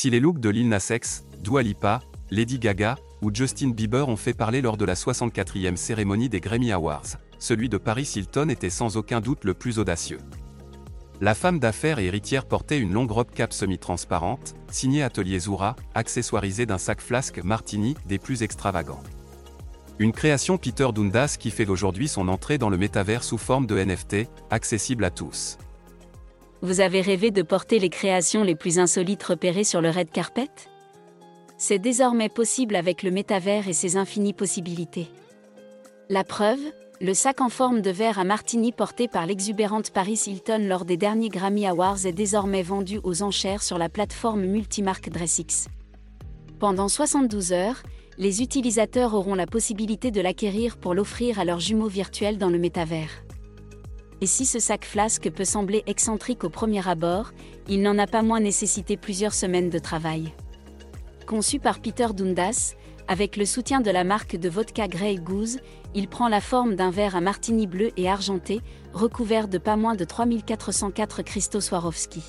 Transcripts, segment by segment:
Si les looks de Lil Nas X, Lipa, Lady Gaga ou Justin Bieber ont fait parler lors de la 64e cérémonie des Grammy Awards, celui de Paris Hilton était sans aucun doute le plus audacieux. La femme d'affaires et héritière portait une longue robe cap semi-transparente, signée Atelier Zoura, accessoirisée d'un sac flasque Martini des plus extravagants. Une création Peter Dundas qui fait aujourd'hui son entrée dans le métavers sous forme de NFT, accessible à tous. Vous avez rêvé de porter les créations les plus insolites repérées sur le red carpet? C'est désormais possible avec le métavers et ses infinies possibilités. La preuve le sac en forme de verre à martini porté par l'exubérante Paris Hilton lors des derniers Grammy Awards est désormais vendu aux enchères sur la plateforme multimarque DressX. Pendant 72 heures, les utilisateurs auront la possibilité de l'acquérir pour l'offrir à leurs jumeaux virtuels dans le métavers. Et si ce sac flasque peut sembler excentrique au premier abord, il n'en a pas moins nécessité plusieurs semaines de travail. Conçu par Peter Dundas, avec le soutien de la marque de vodka Grey Goose, il prend la forme d'un verre à martini bleu et argenté, recouvert de pas moins de 3404 cristaux Swarovski.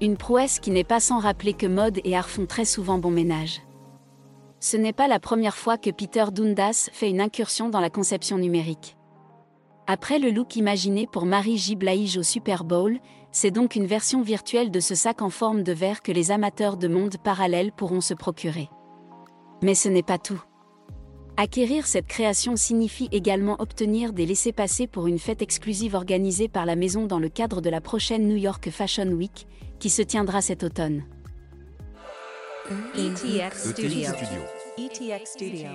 Une prouesse qui n'est pas sans rappeler que mode et art font très souvent bon ménage. Ce n'est pas la première fois que Peter Dundas fait une incursion dans la conception numérique. Après le look imaginé pour Marie J. Blige au Super Bowl, c'est donc une version virtuelle de ce sac en forme de verre que les amateurs de monde parallèle pourront se procurer. Mais ce n'est pas tout. Acquérir cette création signifie également obtenir des laissés-passer pour une fête exclusive organisée par la maison dans le cadre de la prochaine New York Fashion Week, qui se tiendra cet automne. ETX Studio. ETX Studio.